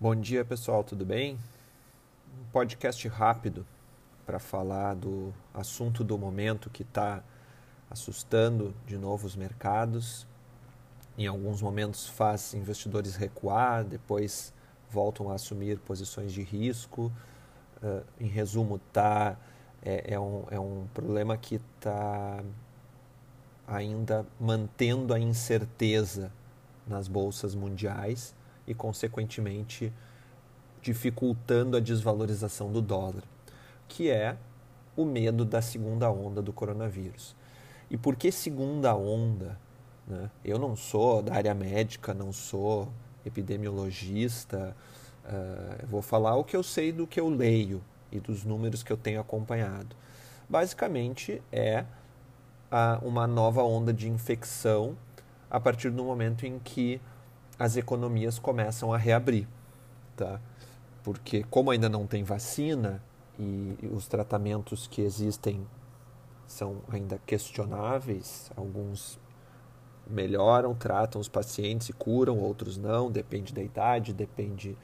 Bom dia pessoal, tudo bem? Um podcast rápido para falar do assunto do momento que está assustando de novo os mercados. Em alguns momentos faz investidores recuar, depois voltam a assumir posições de risco. Uh, em resumo, tá, é, é, um, é um problema que está ainda mantendo a incerteza nas bolsas mundiais e, consequentemente, dificultando a desvalorização do dólar, que é o medo da segunda onda do coronavírus. E por que segunda onda? Né? Eu não sou da área médica, não sou epidemiologista, uh, vou falar o que eu sei do que eu leio e dos números que eu tenho acompanhado. Basicamente é uma nova onda de infecção a partir do momento em que as economias começam a reabrir, tá? Porque como ainda não tem vacina e os tratamentos que existem são ainda questionáveis, alguns melhoram, tratam os pacientes e curam, outros não, depende da idade, depende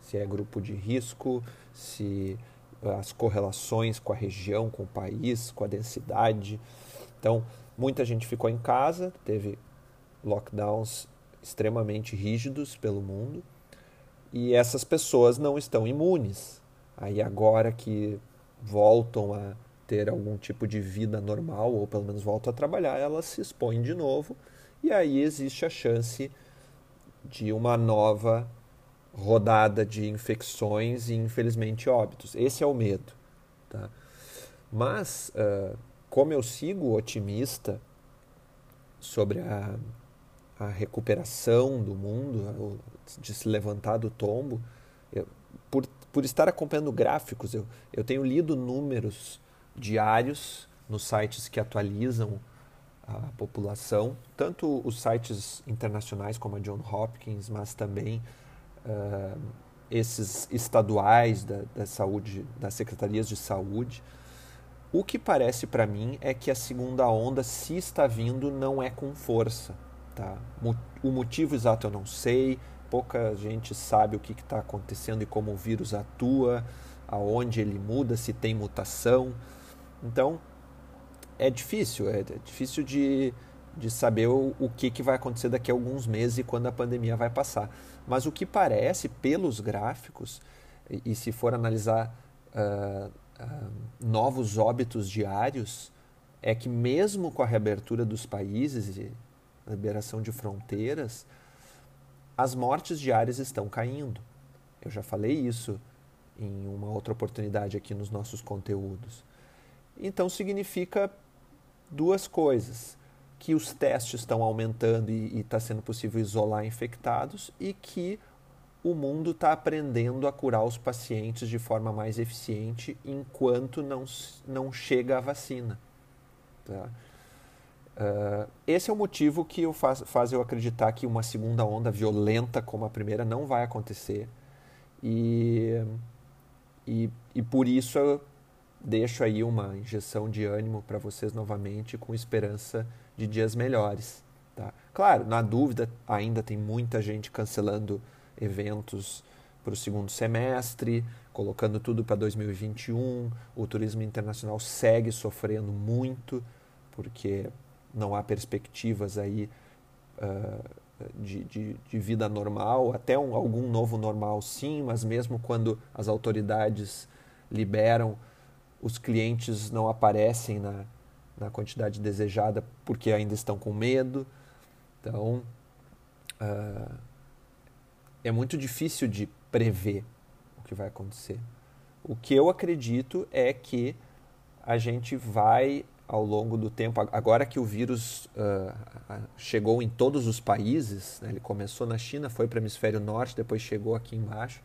se é grupo de risco, se as correlações com a região, com o país, com a densidade. Então, muita gente ficou em casa, teve lockdowns extremamente rígidos pelo mundo e essas pessoas não estão imunes. Aí agora que voltam a ter algum tipo de vida normal ou pelo menos voltam a trabalhar, elas se expõem de novo e aí existe a chance de uma nova rodada de infecções e infelizmente óbitos. Esse é o medo, tá? Mas uh, como eu sigo otimista sobre a a recuperação do mundo, de se levantar do tombo, eu, por, por estar acompanhando gráficos, eu, eu tenho lido números diários nos sites que atualizam a população, tanto os sites internacionais como a John Hopkins, mas também uh, esses estaduais da, da saúde, das secretarias de saúde. O que parece para mim é que a segunda onda, se está vindo, não é com força. Tá? O motivo exato eu não sei, pouca gente sabe o que está acontecendo e como o vírus atua, aonde ele muda, se tem mutação. Então, é difícil, é, difícil de, de saber o, o que, que vai acontecer daqui a alguns meses e quando a pandemia vai passar. Mas o que parece, pelos gráficos, e, e se for analisar uh, uh, novos óbitos diários, é que mesmo com a reabertura dos países, liberação de fronteiras, as mortes diárias estão caindo. Eu já falei isso em uma outra oportunidade aqui nos nossos conteúdos. Então significa duas coisas: que os testes estão aumentando e está sendo possível isolar infectados e que o mundo está aprendendo a curar os pacientes de forma mais eficiente enquanto não, não chega a vacina. Tá? Uh, esse é o motivo que eu faz, faz eu acreditar que uma segunda onda violenta como a primeira não vai acontecer. E, e, e por isso eu deixo aí uma injeção de ânimo para vocês novamente, com esperança de dias melhores. Tá? Claro, na dúvida, ainda tem muita gente cancelando eventos para o segundo semestre, colocando tudo para 2021. O turismo internacional segue sofrendo muito, porque não há perspectivas aí uh, de, de, de, vida normal, até um, algum novo normal sim, mas mesmo quando as autoridades liberam, os clientes não aparecem na, na quantidade desejada porque ainda estão com medo. Então, uh, é muito difícil de prever o que vai acontecer. O que eu acredito é que a gente vai ao longo do tempo, agora que o vírus uh, chegou em todos os países, né, ele começou na China, foi para o hemisfério norte, depois chegou aqui embaixo,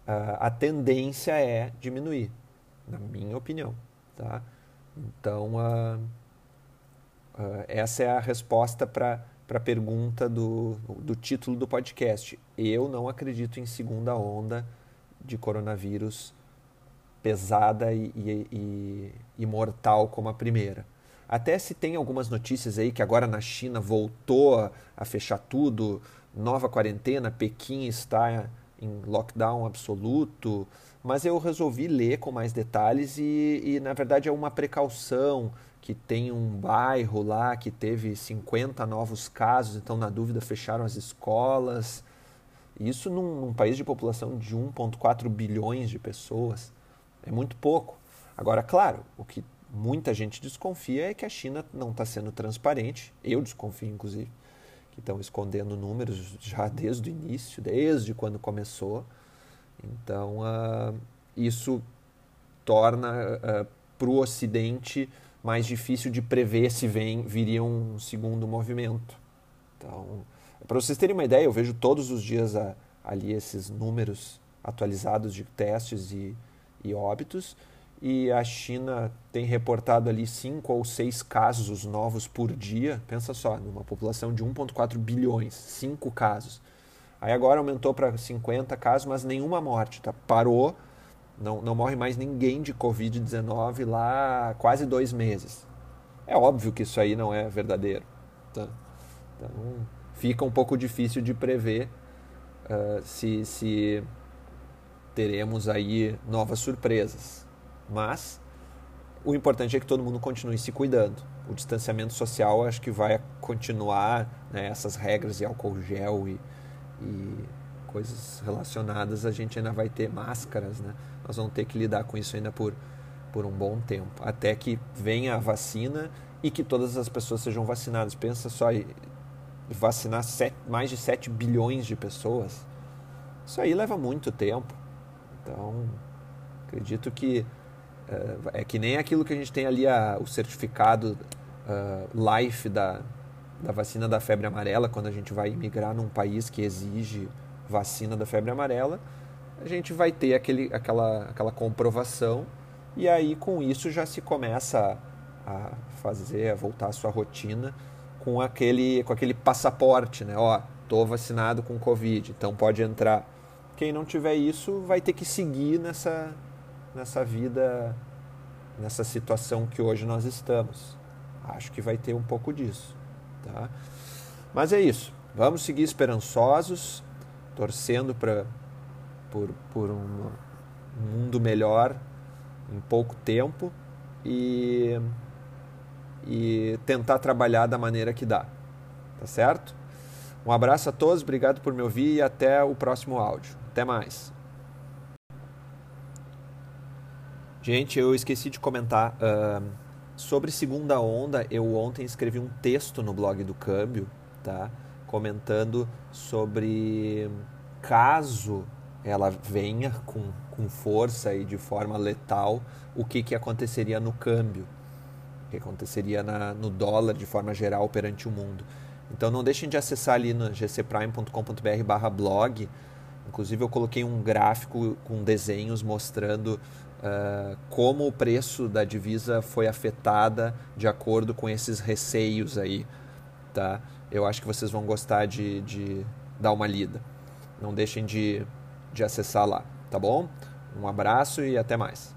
uh, a tendência é diminuir, na minha opinião. Tá? Então, uh, essa é a resposta para a pergunta do, do título do podcast. Eu não acredito em segunda onda de coronavírus pesada e, e, e, mortal como a primeira. Até se tem algumas notícias aí que agora na China voltou a, a fechar tudo, nova quarentena, Pequim está em lockdown absoluto, mas eu resolvi ler com mais detalhes e, e, na verdade é uma precaução que tem um bairro lá que teve 50 novos casos, então na dúvida fecharam as escolas. Isso num, num país de população de 1,4 bilhões de pessoas é muito pouco. Agora, claro, o que muita gente desconfia é que a China não está sendo transparente, eu desconfio inclusive, que estão escondendo números já desde o início, desde quando começou. Então, uh, isso torna uh, para o Ocidente mais difícil de prever se vem, viria um segundo movimento. Então, para vocês terem uma ideia, eu vejo todos os dias ali esses números atualizados de testes e, e óbitos, e a China tem reportado ali cinco ou seis casos novos por dia. Pensa só, numa população de 1,4 bilhões, cinco casos. Aí agora aumentou para 50 casos, mas nenhuma morte, tá? Parou, não, não morre mais ninguém de Covid-19 lá há quase dois meses. É óbvio que isso aí não é verdadeiro. Tá? Então fica um pouco difícil de prever uh, se, se teremos aí novas surpresas. Mas o importante é que todo mundo continue se cuidando. O distanciamento social acho que vai continuar, né, essas regras de álcool gel e e coisas relacionadas, a gente ainda vai ter máscaras, né? Nós vamos ter que lidar com isso ainda por, por um bom tempo, até que venha a vacina e que todas as pessoas sejam vacinadas. Pensa só, vacinar sete, mais de 7 bilhões de pessoas, isso aí leva muito tempo. Então, acredito que é, é que nem aquilo que a gente tem ali, a, o certificado uh, life da, da vacina da febre amarela, quando a gente vai migrar num país que exige vacina da febre amarela, a gente vai ter aquele, aquela, aquela comprovação e aí com isso já se começa a, fazer, a voltar à sua rotina com aquele, com aquele passaporte, né? Ó, tô vacinado com Covid, então pode entrar. Quem não tiver isso vai ter que seguir nessa, nessa vida, nessa situação que hoje nós estamos. Acho que vai ter um pouco disso. Tá? Mas é isso. Vamos seguir esperançosos, torcendo pra, por, por um mundo melhor em pouco tempo e, e tentar trabalhar da maneira que dá. Tá certo? Um abraço a todos, obrigado por me ouvir e até o próximo áudio. Até mais. Gente, eu esqueci de comentar. Uh, Sobre segunda onda, eu ontem escrevi um texto no blog do Câmbio, tá? Comentando sobre caso ela venha com, com força e de forma letal, o que, que aconteceria no câmbio, o que aconteceria na, no dólar de forma geral perante o mundo. Então não deixem de acessar ali no gcprime.com.br barra blog. Inclusive eu coloquei um gráfico com desenhos mostrando uh, como o preço da divisa foi afetada de acordo com esses receios aí, tá? Eu acho que vocês vão gostar de, de dar uma lida. Não deixem de, de acessar lá, tá bom? Um abraço e até mais.